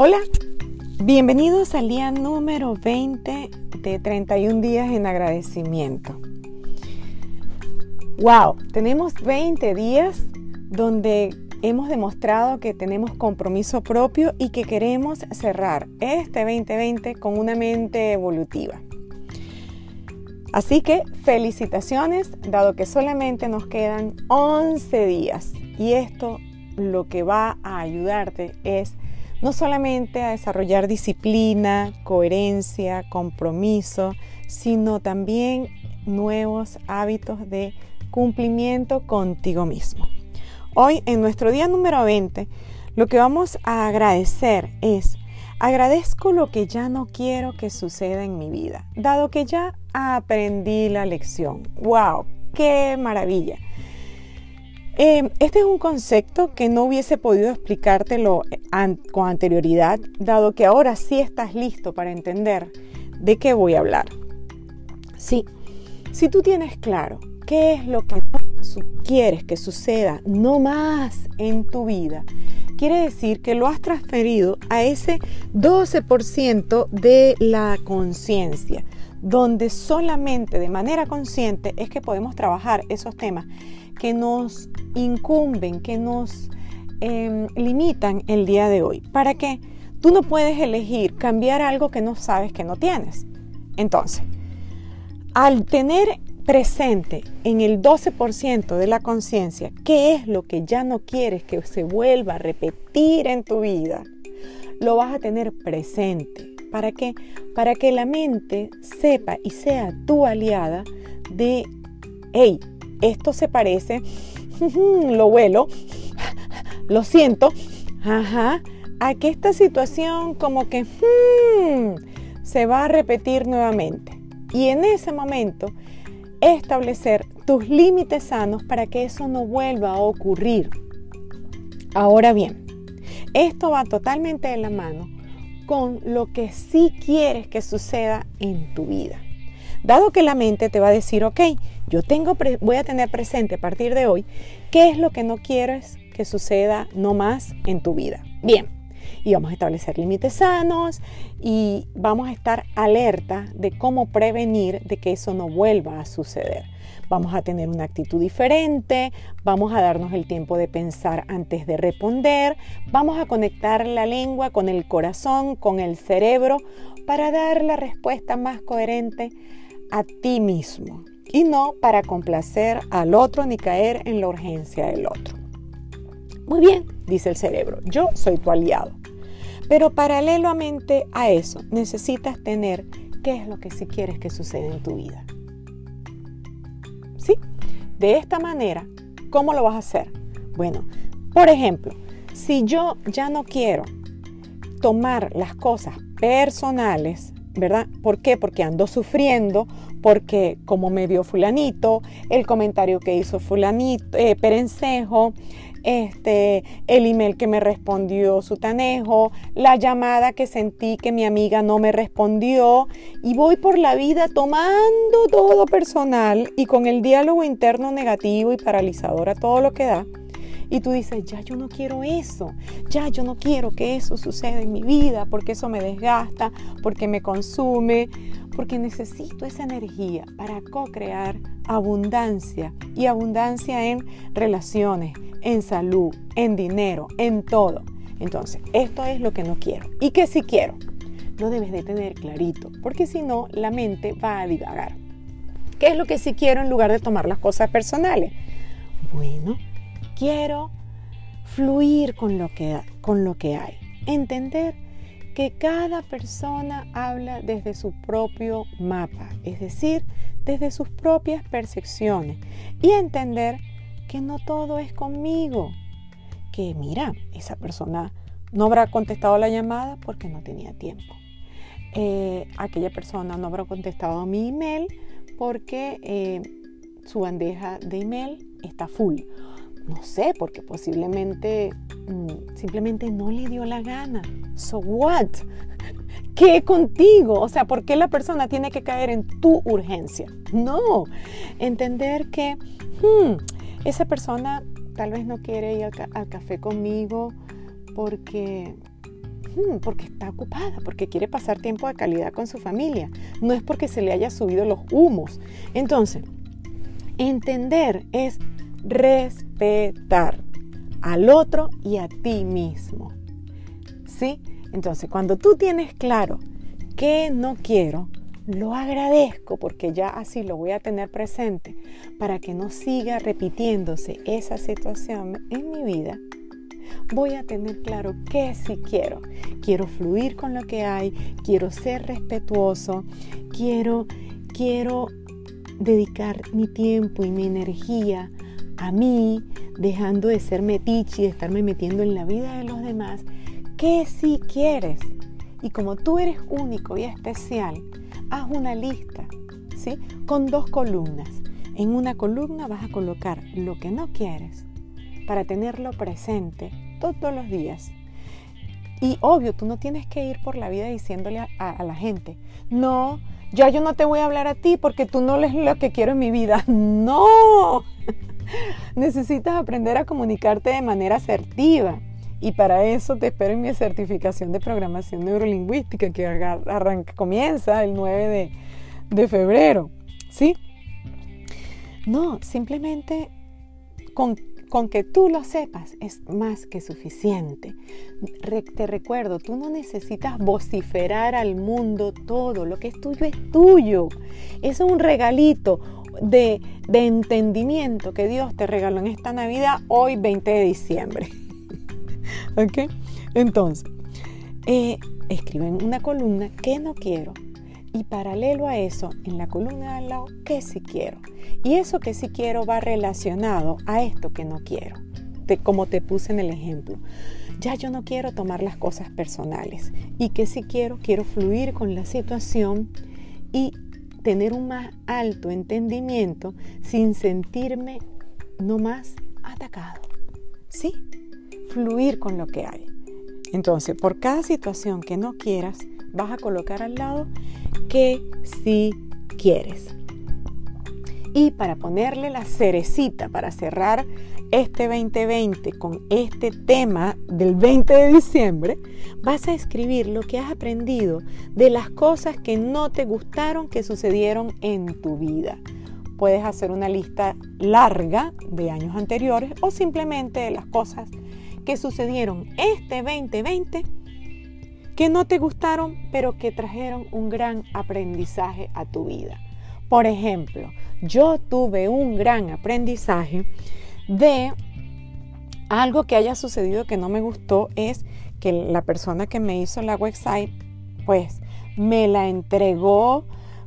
Hola, bienvenidos al día número 20 de 31 días en agradecimiento. Wow, tenemos 20 días donde hemos demostrado que tenemos compromiso propio y que queremos cerrar este 2020 con una mente evolutiva. Así que felicitaciones, dado que solamente nos quedan 11 días y esto lo que va a ayudarte es no solamente a desarrollar disciplina, coherencia, compromiso, sino también nuevos hábitos de cumplimiento contigo mismo. Hoy, en nuestro día número 20, lo que vamos a agradecer es, agradezco lo que ya no quiero que suceda en mi vida, dado que ya aprendí la lección. ¡Wow! ¡Qué maravilla! Eh, este es un concepto que no hubiese podido explicártelo con anterioridad, dado que ahora sí estás listo para entender de qué voy a hablar. Sí, si tú tienes claro qué es lo que quieres que suceda no más en tu vida, quiere decir que lo has transferido a ese 12% de la conciencia, donde solamente de manera consciente es que podemos trabajar esos temas que nos incumben, que nos em, limitan el día de hoy. ¿Para qué? Tú no puedes elegir cambiar algo que no sabes que no tienes. Entonces, al tener presente en el 12% de la conciencia qué es lo que ya no quieres que se vuelva a repetir en tu vida, lo vas a tener presente. ¿Para qué? Para que la mente sepa y sea tu aliada de, hey, esto se parece, lo huelo, lo siento, ajá, a que esta situación como que hmm, se va a repetir nuevamente. Y en ese momento, establecer tus límites sanos para que eso no vuelva a ocurrir. Ahora bien, esto va totalmente de la mano con lo que sí quieres que suceda en tu vida. Dado que la mente te va a decir, ok, yo tengo voy a tener presente a partir de hoy qué es lo que no quieres que suceda no más en tu vida. Bien, y vamos a establecer límites sanos y vamos a estar alerta de cómo prevenir de que eso no vuelva a suceder. Vamos a tener una actitud diferente, vamos a darnos el tiempo de pensar antes de responder, vamos a conectar la lengua con el corazón, con el cerebro, para dar la respuesta más coherente a ti mismo y no para complacer al otro ni caer en la urgencia del otro. Muy bien, dice el cerebro, yo soy tu aliado. Pero paralelamente a eso, necesitas tener qué es lo que sí quieres que suceda en tu vida. ¿Sí? De esta manera, ¿cómo lo vas a hacer? Bueno, por ejemplo, si yo ya no quiero tomar las cosas personales ¿verdad? ¿Por qué? Porque ando sufriendo, porque como me vio fulanito, el comentario que hizo fulanito, eh, perencejo, este, el email que me respondió sutanejo, la llamada que sentí que mi amiga no me respondió y voy por la vida tomando todo personal y con el diálogo interno negativo y paralizador a todo lo que da y tú dices, ya yo no quiero eso, ya yo no quiero que eso suceda en mi vida, porque eso me desgasta, porque me consume, porque necesito esa energía para co-crear abundancia y abundancia en relaciones, en salud, en dinero, en todo. Entonces, esto es lo que no quiero. ¿Y que si quiero? Lo debes de tener clarito, porque si no, la mente va a divagar. ¿Qué es lo que sí quiero en lugar de tomar las cosas personales? Bueno, quiero fluir con lo que, con lo que hay. Entender que cada persona habla desde su propio mapa, es decir, desde sus propias percepciones. Y entender que no todo es conmigo. Que mira, esa persona no habrá contestado la llamada porque no tenía tiempo. Eh, aquella persona no habrá contestado mi email porque eh, su bandeja de email está full no sé, porque posiblemente mm, simplemente no le dio la gana. So what? ¿Qué contigo? O sea, ¿por qué la persona tiene que caer en tu urgencia? No, entender que hmm, esa persona tal vez no quiere ir al, café conmigo porque porque está ocupada, porque quiere pasar tiempo de calidad con su familia. No es porque se le haya subido los humos. Entonces, entender es respetar al otro y a ti mismo. ¿Sí? Entonces, cuando tú tienes claro que no quiero, lo agradezco porque ya así lo voy a tener presente para que no siga repitiéndose esa situación en mi vida. Voy a tener claro que sí quiero. Quiero fluir con lo que hay, quiero ser respetuoso, quiero quiero dedicar mi tiempo y mi energía a mí, dejando de ser metiche y de estarme metiendo en la vida de los demás, que si quieres. Y como tú eres único y especial, haz una lista, ¿sí? Con dos columnas. En una columna vas a colocar lo que no quieres para tenerlo presente todos los días. Y obvio, tú no tienes que ir por la vida diciéndole a, la gente, no, ya yo no te voy a hablar a ti porque tú no lees lo que quiero en mi vida. No, necesitas aprender a comunicarte de manera asertiva. Y para eso te espero en mi certificación de programación neurolingüística que arranca, comienza el 9 de, de febrero. ¿Sí? No, simplemente con con que tú lo sepas es más que suficiente. te recuerdo, tú no necesitas vociferar al mundo todo. Lo que es tuyo es tuyo. Es un regalito de, entendimiento que Dios te regaló en esta Navidad, hoy 20 de diciembre. ¿Ok? Entonces, eh, escribe en una columna que no quiero, y paralelo a eso, en la columna de al lado, ¿qué sí quiero? Y eso que sí quiero va relacionado a esto que no quiero, como te puse en el ejemplo. Ya yo no quiero tomar las cosas personales y que si quiero, quiero fluir con la situación y tener un más alto entendimiento sin sentirme no más atacado. ¿Sí? Fluir con lo que hay. Entonces, por cada situación que no quieras, vas a colocar al lado que si quieres. Y para ponerle la cerecita, para cerrar este 2020 con este tema del 20 de diciembre, vas a escribir lo que has aprendido de las cosas que no te gustaron que sucedieron en tu vida. Puedes hacer una lista larga de años anteriores o simplemente de las cosas que sucedieron este 2020 que no te gustaron, pero que trajeron un gran aprendizaje a tu vida. Por ejemplo, yo tuve un gran aprendizaje de algo que haya sucedido que no me gustó es que la persona que me hizo la website, pues me la entregó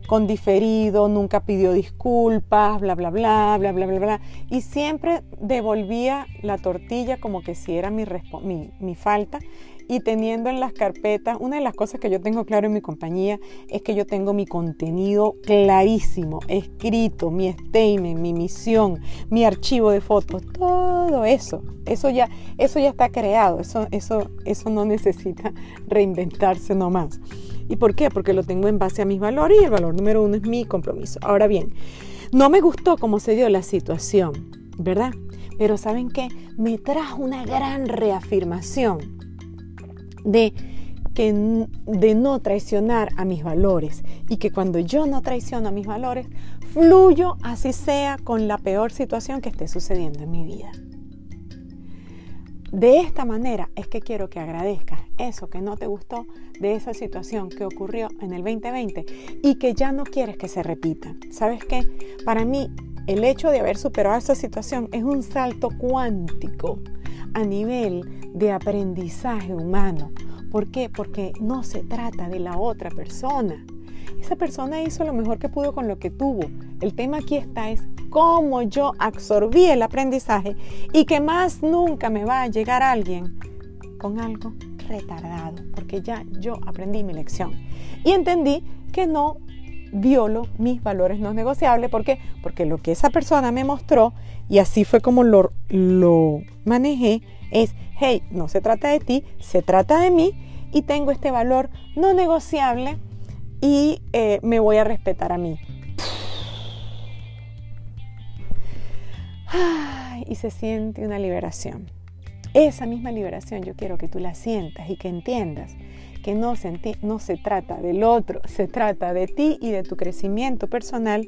con diferido, nunca pidió disculpas, bla, bla, bla, bla, bla, bla, bla. Y siempre devolvía la tortilla como que si era mi, mi, falta y teniendo en las carpetas, una de las cosas que yo tengo claro en mi compañía es que yo tengo mi contenido clarísimo, escrito, mi statement, mi misión, mi archivo de fotos, todo eso, eso ya, eso ya está creado, eso, eso, eso no necesita reinventarse nomás. ¿Y por qué? Porque lo tengo en base a mis valores y el valor número uno es mi compromiso. Ahora bien, no me gustó cómo se dio la situación, ¿verdad? Pero ¿saben qué? Me trajo una gran reafirmación de que de no traicionar a mis valores y que cuando yo no traiciono a mis valores, fluyo así sea con la peor situación que esté sucediendo en mi vida. De esta manera es que quiero que agradezcas eso que no te gustó de esa situación que ocurrió en el 2020 y que ya no quieres que se repita. ¿Sabes qué? Para mí el hecho de haber superado esa situación es un salto cuántico a nivel de aprendizaje humano. ¿Por qué? Porque no se trata de la otra persona. Esa persona hizo lo mejor que pudo con lo que tuvo. El tema aquí está es cómo yo absorbí el aprendizaje y que más nunca me va a llegar alguien con algo retardado, porque ya yo aprendí mi lección y entendí que no violo mis valores no negociables. ¿Por qué? Porque lo que esa persona me mostró, y así fue como lo, lo manejé, es, hey, no se trata de ti, se trata de mí y tengo este valor no negociable y eh, me voy a respetar a mí. Y se siente una liberación. Esa misma liberación yo quiero que tú la sientas y que entiendas que no se, trata del otro, se trata de ti y de tu crecimiento personal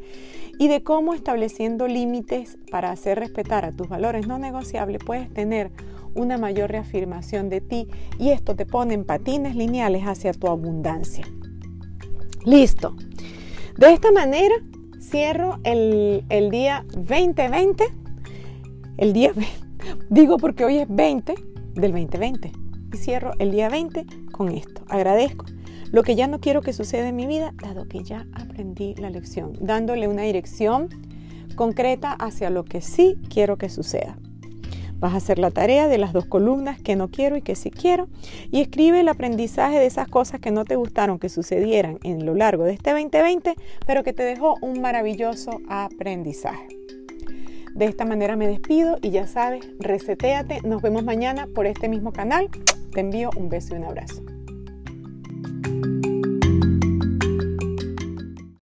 y de cómo estableciendo límites para hacer respetar a tus valores no negociables puedes tener una mayor reafirmación de ti y esto te pone en patines lineales hacia tu abundancia. Listo. De esta manera cierro el, el día 2020, el día, digo porque hoy es 20 del 2020 y cierro el día 20 con esto. Agradezco lo que ya no quiero que suceda en mi vida, dado que ya aprendí la lección, dándole una dirección concreta hacia lo que sí quiero que suceda. Vas a hacer la tarea de las dos columnas que no quiero y que sí quiero y escribe el aprendizaje de esas cosas que no te gustaron que sucedieran en lo largo de este 2020, pero que te dejó un maravilloso aprendizaje. De esta manera me despido y ya sabes, reseteate. Nos vemos mañana por este mismo canal. Te envío un beso y un abrazo.